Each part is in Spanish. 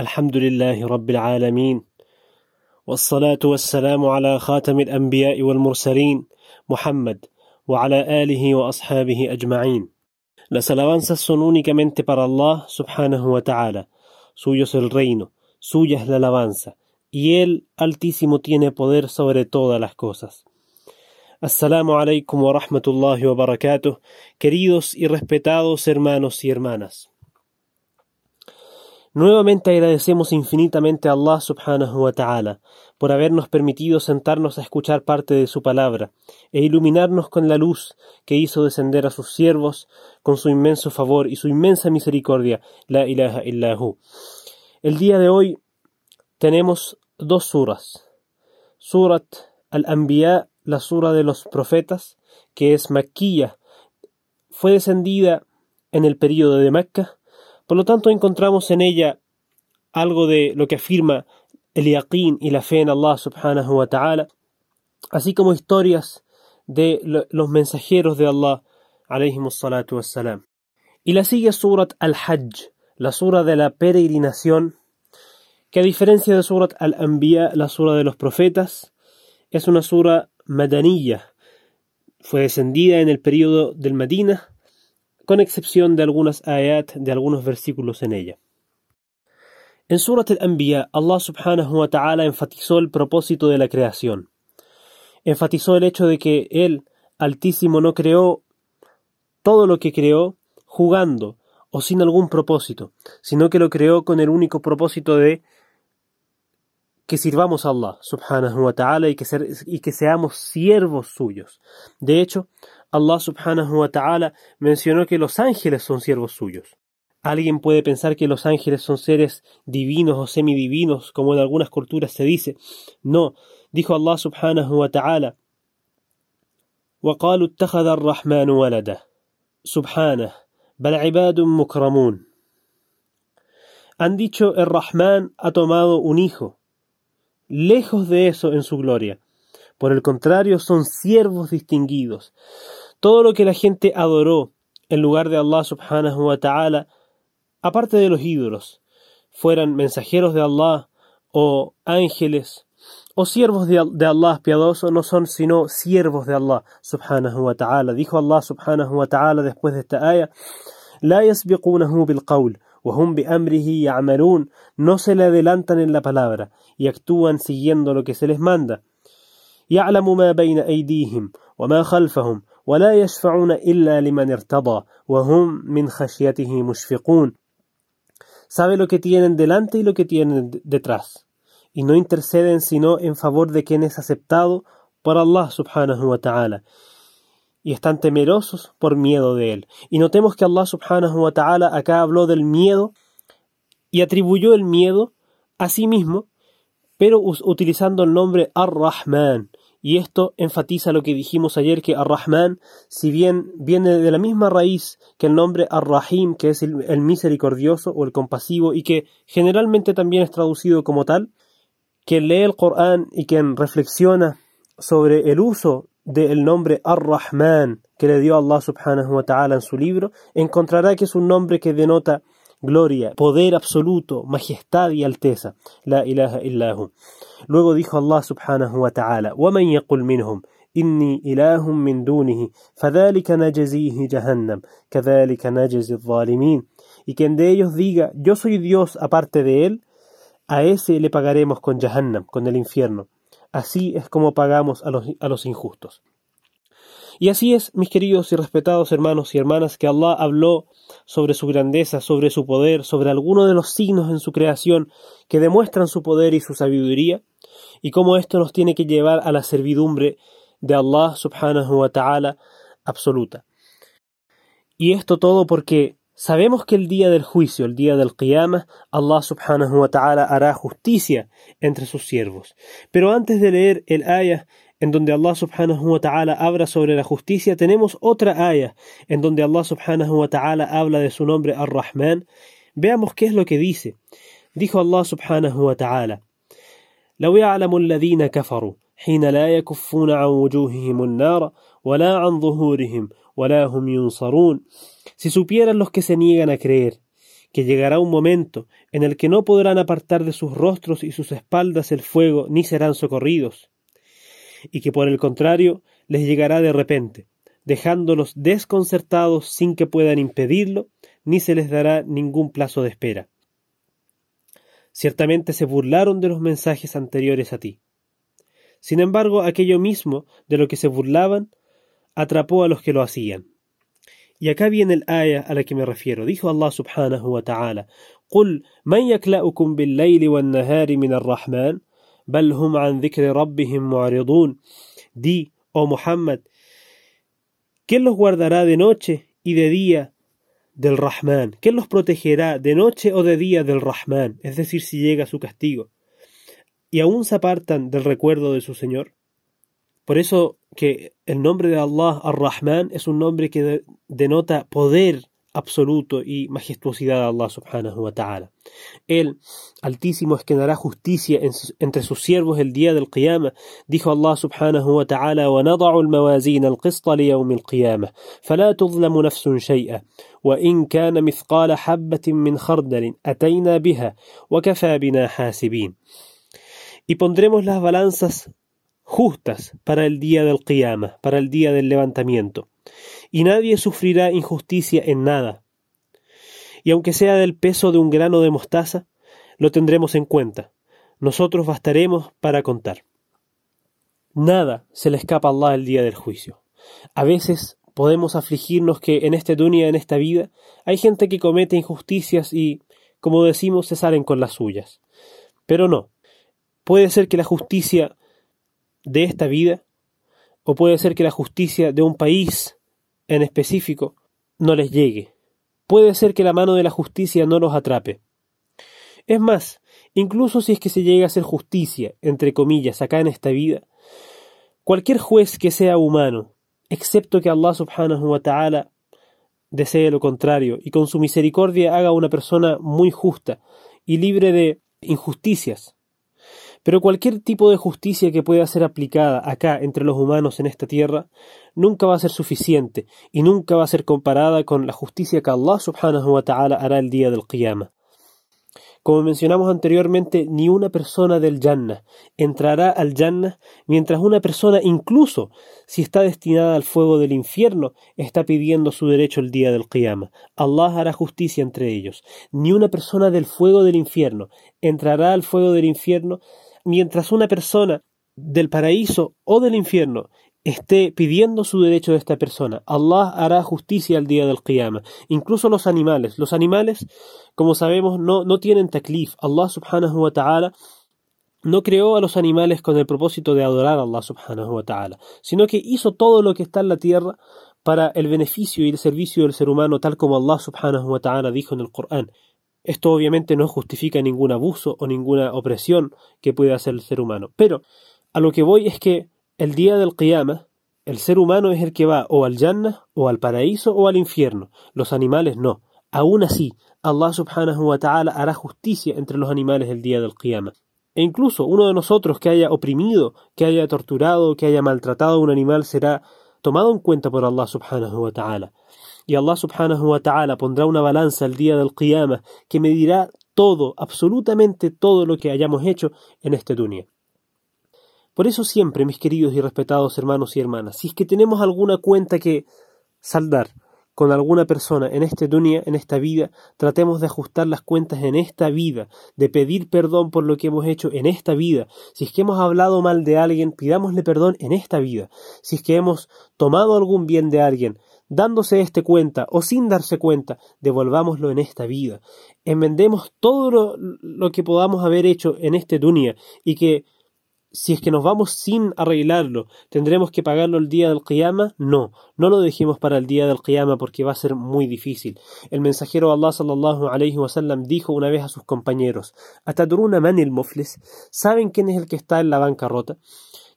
الحمد لله رب العالمين والصلاة والسلام على خاتم الأنبياء والمرسلين محمد وعلى آله وأصحابه أجمعين Las alabanzas son únicamente para Allah subhanahu wa ta'ala. Suyo es el reino, la y Él altísimo tiene poder sobre todas las cosas. Assalamu alaikum wa rahmatullahi wa barakatuh, queridos y respetados hermanos y hermanas. Nuevamente agradecemos infinitamente a Allah subhanahu wa ta'ala por habernos permitido sentarnos a escuchar parte de su palabra e iluminarnos con la luz que hizo descender a sus siervos con su inmenso favor y su inmensa misericordia, la ilaha illahu. El día de hoy tenemos dos suras. Surat al-Anbiya, la sura de los profetas, que es Makkiyah, fue descendida en el período de Mecca por lo tanto, encontramos en ella algo de lo que afirma el yaqeen y la fe en Allah subhanahu wa ta'ala, así como historias de los mensajeros de Allah salatu wassalam. Y la sigue Surat al-Hajj, la sura de la peregrinación, que a diferencia de Surat al-Anbiya, la sura de los profetas, es una sura madaniyya, fue descendida en el período del Medina con excepción de algunas ayat de algunos versículos en ella. En Surat al-Anbiya, Allah subhanahu wa ta'ala enfatizó el propósito de la creación. Enfatizó el hecho de que Él, Altísimo, no creó todo lo que creó jugando o sin algún propósito, sino que lo creó con el único propósito de que sirvamos a Allah subhanahu wa ta'ala y, y que seamos siervos suyos. De hecho, Allah subhanahu wa ta'ala mencionó que los ángeles son siervos suyos. Alguien puede pensar que los ángeles son seres divinos o semidivinos, como en algunas culturas se dice. No, dijo Allah subhanahu wa ta'ala. وقالوا اتخذ الرحمن ولده سبحانه بل عباد مكرمون Han dicho el Rahman ha tomado un hijo. Lejos de eso en su gloria. Por el contrario, son siervos distinguidos. Todo lo que la gente adoró en lugar de Allah subhanahu wa ta'ala, aparte de los ídolos, fueran mensajeros de Allah o ángeles o siervos de, Allah piadoso, no son sino siervos de Allah subhanahu wa ta'ala. Dijo Allah subhanahu wa ta'ala después de esta ayah, لا يسبقونه بالقول وهم بأمره يعملون no se le adelantan en la palabra y actúan siguiendo lo que se les manda. يعلم ما بين أيديهم وما خلفهم ولا يشفعون إلا لمن ارتضى وهم من خشيته مشفقون sabe lo que tienen delante y lo que tienen detrás y no interceden sino en favor de quien es aceptado por Allah subhanahu wa ta'ala y están temerosos por miedo de él y notemos que Allah subhanahu wa ta'ala acá habló del miedo y atribuyó el miedo a sí mismo pero utilizando el nombre Ar-Rahman y esto enfatiza lo que dijimos ayer que Ar-Rahman, si bien viene de la misma raíz que el nombre Ar-Rahim, que es el, misericordioso o el compasivo y que generalmente también es traducido como tal, quien lee el Corán y quien reflexiona sobre el uso del nombre Ar-Rahman que le dio Allah subhanahu wa ta'ala en su libro, encontrará que es un nombre que denota gloria, poder absoluto, majestad y alteza. La ilaha illahu. Luego dijo Allah subhanahu wa ta'ala, وَمَنْ يَقُلْ مِنْهُمْ إِنِّي إِلَهٌ مِّن دُونِهِ فَذَلِكَ نَجْزِيهِ جَهَنَّمْ كَذَلِكَ نَجْزِي الظَّالِمِينَ Y quien de ellos diga, yo soy Dios aparte de él, a ese le pagaremos con Jahannam, con el infierno. Así es como pagamos a los, a los injustos. y así es, mis queridos y respetados hermanos y hermanas, que Allah habló sobre su grandeza, sobre su poder, sobre algunos de los signos en su creación que demuestran su poder y su sabiduría, y cómo esto nos tiene que llevar a la servidumbre de Allah subhanahu wa ta'ala absoluta. Y esto todo porque sabemos que el día del juicio, el día del Qiyamah, Allah subhanahu wa ta'ala hará justicia entre sus siervos. Pero antes de leer el ayah en donde Allah subhanahu wa ta'ala habla sobre la justicia, tenemos otra ayah en donde Allah subhanahu wa ta'ala habla de su nombre Ar-Rahman. Veamos qué es lo que dice. Dijo Allah subhanahu wa ta'ala: لو يعلم الذين كفروا حين لا يكفون عن وجوههم النار ولا عن ظهورهم ولا هم ينصرون Si supieran los que se niegan a creer que llegará un momento en el que no podrán apartar de sus rostros y sus espaldas el fuego, ni serán socorridos, y que por el contrario les llegará de repente, dejándolos desconcertados sin que puedan impedirlo, ni se les dará ningún plazo de espera. Ciertamente se burlaron de los mensajes anteriores a ti. Sin embargo, aquello mismo de lo que se burlaban atrapó a los que lo hacían. Y acá viene el aya a la que me refiero. Dijo Allah subhanahu wa ta'ala: قل من يكلأكم بالليل والنهار من الرحمن بل هم عن ذكر ربهم معرضون Di, oh Muhammad, ¿quién los guardará de noche y de día del Rahman? ¿Quién los protegerá de noche o de día del Rahman? Es decir, si llega su castigo. ¿Y aún se apartan del recuerdo de su Señor? Por eso que el nombre de Allah, Ar-Rahman, es un nombre que denota poder absoluto y majestuosidad de Allah subhanahu wa ta'ala. Él, altísimo, es quien hará justicia entre sus siervos el día del Qiyamah. Dijo Allah subhanahu wa ta'ala, وَنَضَعُ الْمَوَازِينَ الْقِسْطَ لِيَوْمِ الْقِيَامَةِ فَلَا تُظْلَمُ نَفْسٌ شَيْئًا وَإِنْ كَانَ مِثْقَالَ حَبَّةٍ مِّنْ خَرْدَلٍ أَتَيْنَا بِهَا وَكَفَى بِنَا حَاسِبِينَ Y pondremos las balanzas justas para el día del Qiyamah, para el día del levantamiento y nadie sufrirá injusticia en nada. Y aunque sea del peso de un grano de mostaza, lo tendremos en cuenta. Nosotros bastaremos para contar. Nada se le escapa a Allah el día del juicio. A veces podemos afligirnos que en este dunya, en esta vida, hay gente que comete injusticias y, como decimos, se salen con las suyas. Pero no. Puede ser que la justicia de esta vida, o puede ser que la justicia de un país en específico no les llegue. Puede ser que la mano de la justicia no los atrape. Es más, incluso si es que se llega a hacer justicia, entre comillas, acá en esta vida, cualquier juez que sea humano, excepto que Allah subhanahu wa ta'ala desee lo contrario y con su misericordia haga una persona muy justa y libre de injusticias, pero cualquier tipo de justicia que pueda ser aplicada acá entre los humanos en esta tierra nunca va a ser suficiente y nunca va a ser comparada con la justicia que Allah subhanahu wa ta'ala hará el día del Qiyamah. Como mencionamos anteriormente, ni una persona del Jannah entrará al Jannah mientras una persona, incluso si está destinada al fuego del infierno, está pidiendo su derecho el día del Qiyamah. Allah hará justicia entre ellos. Ni una persona del fuego del infierno entrará al fuego del infierno mientras una persona del paraíso o del infierno esté pidiendo su derecho de esta persona, Allah hará justicia al día del Qiyamah. Incluso los animales. Los animales, como sabemos, no, no tienen taklif. Allah subhanahu wa ta'ala no creó a los animales con el propósito de adorar a Allah subhanahu wa ta'ala, sino que hizo todo lo que está en la tierra para el beneficio y el servicio del ser humano, tal como Allah subhanahu wa ta'ala dijo en el Corán. Esto obviamente no justifica ningún abuso o ninguna opresión que pueda hacer el ser humano. Pero a lo que voy es que el día del Qiyamah, el ser humano es el que va o al Jannah, o al paraíso, o al infierno. Los animales no. Aún así, Allah subhanahu wa ta'ala hará justicia entre los animales el día del Qiyamah. E incluso uno de nosotros que haya oprimido, que haya torturado, que haya maltratado a un animal será tomado en cuenta por Allah subhanahu wa ta'ala y Allah subhanahu wa ta'ala pondrá una balanza el día del Qiyamah que medirá todo, absolutamente todo lo que hayamos hecho en este dunya. Por eso siempre, mis queridos y respetados hermanos y hermanas, si es que tenemos alguna cuenta que saldar con alguna persona en este dunya, en esta vida, tratemos de ajustar las cuentas en esta vida, de pedir perdón por lo que hemos hecho en esta vida. Si es que hemos hablado mal de alguien, pidámosle perdón en esta vida. Si es que hemos tomado algún bien de alguien, dándose este cuenta o sin darse cuenta, devolvámoslo en esta vida. Enmendemos todo lo, que podamos haber hecho en este dunya y que si es que nos vamos sin arreglarlo, ¿tendremos que pagarlo el día del Qiyama? No, no lo dejemos para el día del Qiyama porque va a ser muy difícil. El mensajero Allah sallallahu alayhi wa sallam dijo una vez a sus compañeros, ¿Atadruna man el muflis? ¿Saben quién es el que está en la bancarrota?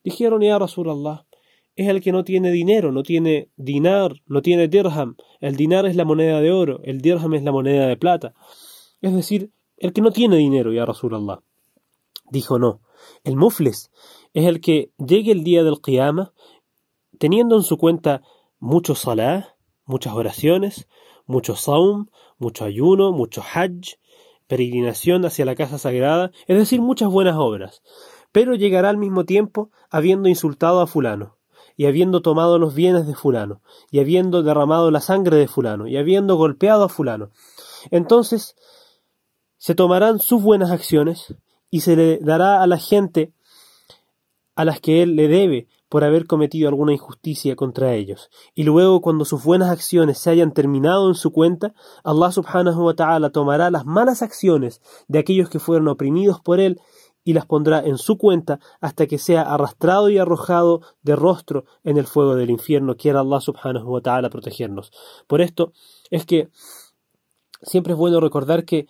Dijeron, ya Rasulallah, es el que no tiene dinero, no tiene dinar, no tiene dirham. El dinar es la moneda de oro, el dirham es la moneda de plata. Es decir, el que no tiene dinero, ya Rasulallah. Dijo no. El mufles es el que llegue el día del Qiyamah teniendo en su cuenta mucho salah, muchas oraciones, mucho saum, mucho ayuno, mucho hajj, peregrinación hacia la casa sagrada, es decir, muchas buenas obras, pero llegará al mismo tiempo habiendo insultado a fulano, y habiendo tomado los bienes de fulano, y habiendo derramado la sangre de fulano, y habiendo golpeado a fulano. Entonces se tomarán sus buenas acciones y se le dará a la gente a las que él le debe por haber cometido alguna injusticia contra ellos. Y luego, cuando sus buenas acciones se hayan terminado en su cuenta, Allah subhanahu wa ta'ala tomará las malas acciones de aquellos que fueron oprimidos por él y las pondrá en su cuenta hasta que sea arrastrado y arrojado de rostro en el fuego del infierno. Quiera Allah subhanahu wa ta'ala protegernos. Por esto es que siempre es bueno recordar que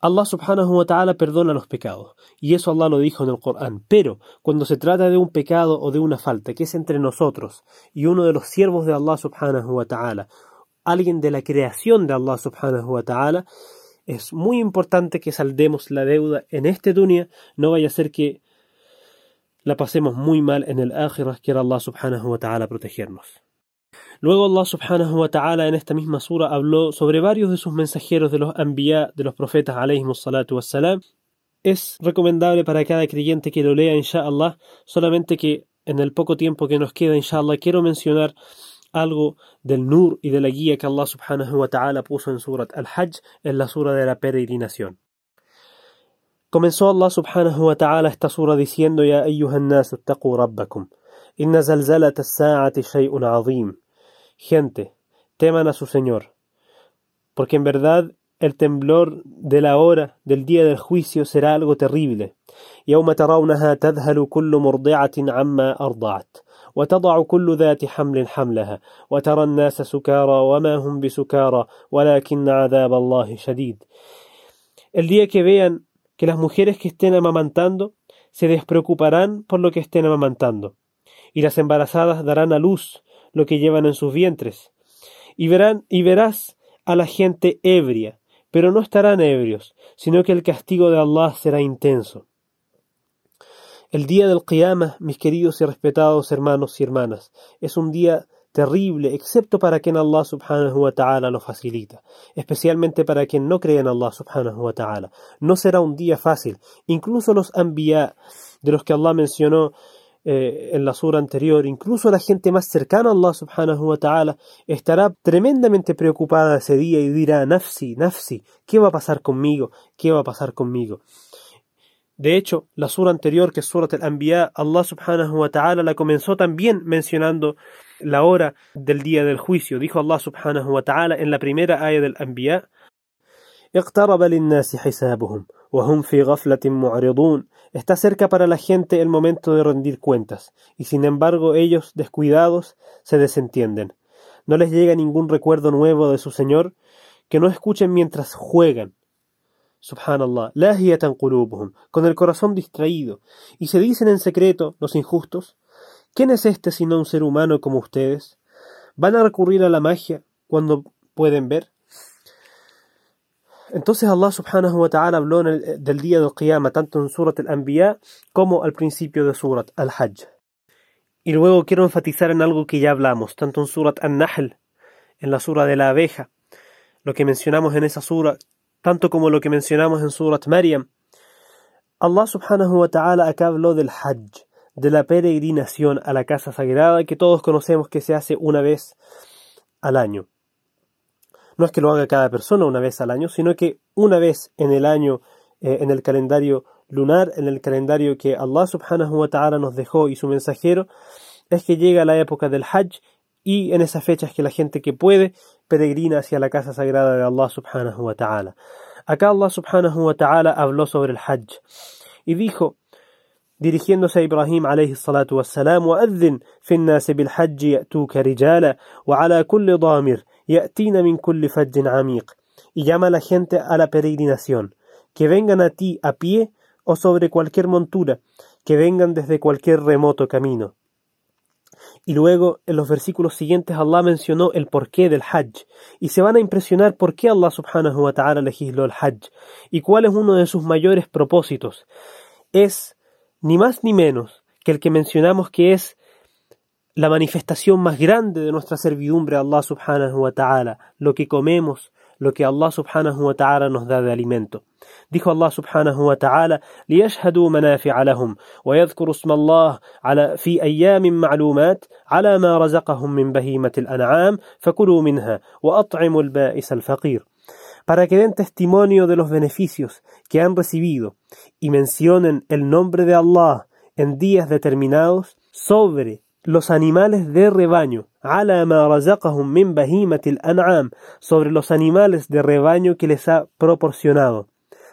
Allah subhanahu wa ta'ala perdona los pecados, y eso Allah lo dijo en el Corán. Pero cuando se trata de un pecado o de una falta que es entre nosotros y uno de los siervos de Allah subhanahu wa ta'ala, alguien de la creación de Allah subhanahu wa ta'ala, es muy importante que saldemos la deuda en este dunya, no vaya a ser que la pasemos muy mal en el akhirah, quiera Allah subhanahu wa ta'ala protegernos. Luego Allah subhanahu wa ta'ala en esta misma sura habló sobre varios de sus mensajeros de los anbiya, de los profetas alayhimus salatu wassalam. Es recomendable para cada creyente que lo lea inshallah, solamente que en el poco tiempo que nos queda inshallah quiero mencionar algo del nur y de la guía que Allah subhanahu wa ta'ala puso en surat al-Hajj, en la sura de la peregrinación. Comenzó Allah subhanahu wa ta'ala esta sura diciendo Ya ayyuhan nasu taqu rabbakum, inna zalzalat as-sa'ati shay'un 'azim. Gente, teman a su Señor, porque en verdad el temblor de la hora del día del juicio será algo terrible. يوم ترونها تذهل كل مرضعة عما أرضعت وتضع كل ذات حمل حملها وترى الناس سكارى وما هم بسكارى ولكن عذاب الله شديد El día que vean que las mujeres que estén amamantando se despreocuparán por lo que estén amamantando, y las embarazadas darán a luz lo que llevan en sus vientres. Y, verán, y verás a la gente ebria, pero no estarán ebrios, sino que el castigo de Allah será intenso. El día del Qiyamah, mis queridos y respetados hermanos y hermanas, es un día terrible, excepto para quien Allah subhanahu wa ta'ala lo facilita, especialmente para quien no cree en Allah subhanahu wa ta'ala. No será un día fácil. Incluso los anbiya, de los que Allah mencionó eh, en la sura anterior, incluso la gente más cercana a Allah subhanahu wa ta'ala estará tremendamente preocupada ese día y dirá, nafsi, nafsi, ¿qué va a pasar conmigo? ¿Qué va a pasar conmigo? De hecho, la sura anterior, que es Surat al-Anbiya, Allah subhanahu wa ta'ala la comenzó también mencionando la hora del día del juicio. Dijo Allah subhanahu wa ta'ala en la primera ayah del Anbiya, اقترب للناس حسابهم Está cerca para la gente el momento de rendir cuentas, y sin embargo ellos, descuidados, se desentienden. No les llega ningún recuerdo nuevo de su Señor, que no escuchen mientras juegan. Subhanallah, con el corazón distraído, y se dicen en secreto, los injustos, ¿quién es este sino un ser humano como ustedes? ¿Van a recurrir a la magia cuando pueden ver? Entonces Allah subhanahu wa ta'ala habló del día del Qiyamah tanto en Surat al-Anbiya como al principio de Surat al-Hajj. Y luego quiero enfatizar en algo que ya hablamos, tanto en Surat al-Nahl, en la sura de la abeja, lo que mencionamos en esa sura, tanto como lo que mencionamos en Surat Maryam. Allah subhanahu wa ta'ala acá habló del Hajj, de la peregrinación a la casa sagrada que todos conocemos que se hace una vez al año. No es que lo haga cada persona una vez al año, sino que una vez en el año, eh, en el calendario lunar, en el calendario que Allah subhanahu wa ta'ala nos dejó y su mensajero, es que llega la época del Hajj y en esas fechas que la gente que puede peregrina hacia la casa sagrada de Allah subhanahu wa ta'ala. Acá Allah subhanahu wa ta'ala habló sobre el Hajj y dijo, dirigiéndose a Ibrahim alayhi salatu wassalam, وأذن في الناس بالحج يأتوك رجالا وعلى كل ضامر y llama a la gente a la peregrinación, que vengan a ti a pie o sobre cualquier montura, que vengan desde cualquier remoto camino. Y luego, en los versículos siguientes, Allah mencionó el porqué del Hajj. Y se van a impresionar por qué Allah subhanahu wa ta'ala legisló el Hajj. Y cuál es uno de sus mayores propósitos. Es, ni más ni menos, que el que mencionamos que es la manifestación más grande de nuestra servidumbre a Allah subhanahu wa ta'ala, lo que comemos, lo que Allah subhanahu wa ta'ala nos da de alimento. Dijo Allah subhanahu wa ta'ala, ليشهدوا منافع لهم ويذكروا اسم الله على في أيام معلومات على ما رزقهم من بهيمة الأنعام فكلوا منها وأطعموا البائس الفقير para que den testimonio de los beneficios que han recibido y mencionen el nombre de Allah en días determinados sobre los animales de rebaño, sobre los animales de rebaño que les ha proporcionado.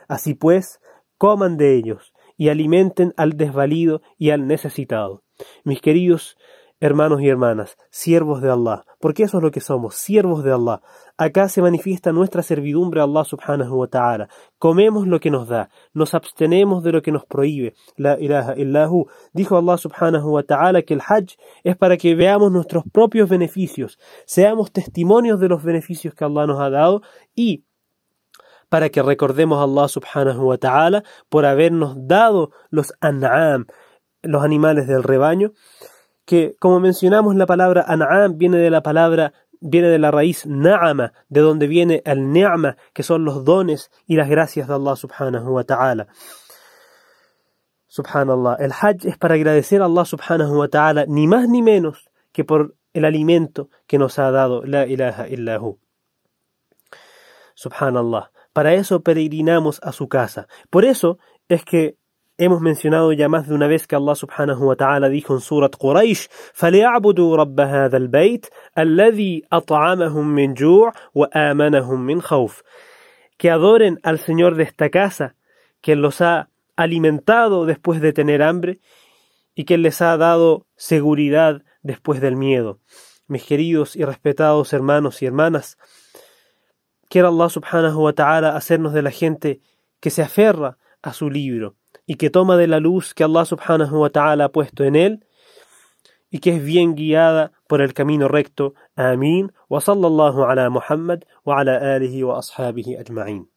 Así pues, coman de ellos y alimenten al desvalido y al necesitado. Mis queridos hermanos y hermanas, siervos de Allah, porque eso es lo que somos, siervos de Allah. Acá se manifiesta nuestra servidumbre a Allah subhanahu wa ta'ala. Comemos lo que nos da, nos abstenemos de lo que nos prohíbe. La ilaha illahu. Dijo Allah subhanahu wa ta'ala que el hajj es para que veamos nuestros propios beneficios, seamos testimonios de los beneficios que Allah nos ha dado y para que recordemos a Allah subhanahu wa ta'ala por habernos dado los an'am, los animales del rebaño, que como mencionamos la palabra an'am viene de la palabra viene de la raíz na'ama, de donde viene el ni'ma, que son los dones y las gracias de Allah subhanahu wa ta'ala. Subhanallah, el hajj es para agradecer a Allah subhanahu wa ta'ala ni más ni menos que por el alimento que nos ha dado la ilaha illahu. Subhanallah. Para eso peregrinamos a su casa. Por eso es que Hemos mencionado ya más de una vez que Allah subhanahu wa ta'ala dijo en Surat Quraysh فَلْيَعْبُدُوا رَبَّ هَذَا الْبَيْتِ الَّذِي أَطْعَمَهُم مِّن جُوعٍ وَآمَنَهُم مِّن خَوْفٍ Que adoren al Señor de esta casa, que los ha alimentado después de tener hambre y que les ha dado seguridad después del miedo. Mis queridos y respetados hermanos y hermanas, quiera Allah subhanahu wa ta'ala hacernos de la gente que se aferra a su libro, y que toma de la luz que Allah subhanahu wa ta'ala ha puesto en él y que es bien guiada por el camino recto. Amén. Wa sallallahu ala Muhammad wa ala alihi wa ashabihi ajma'in.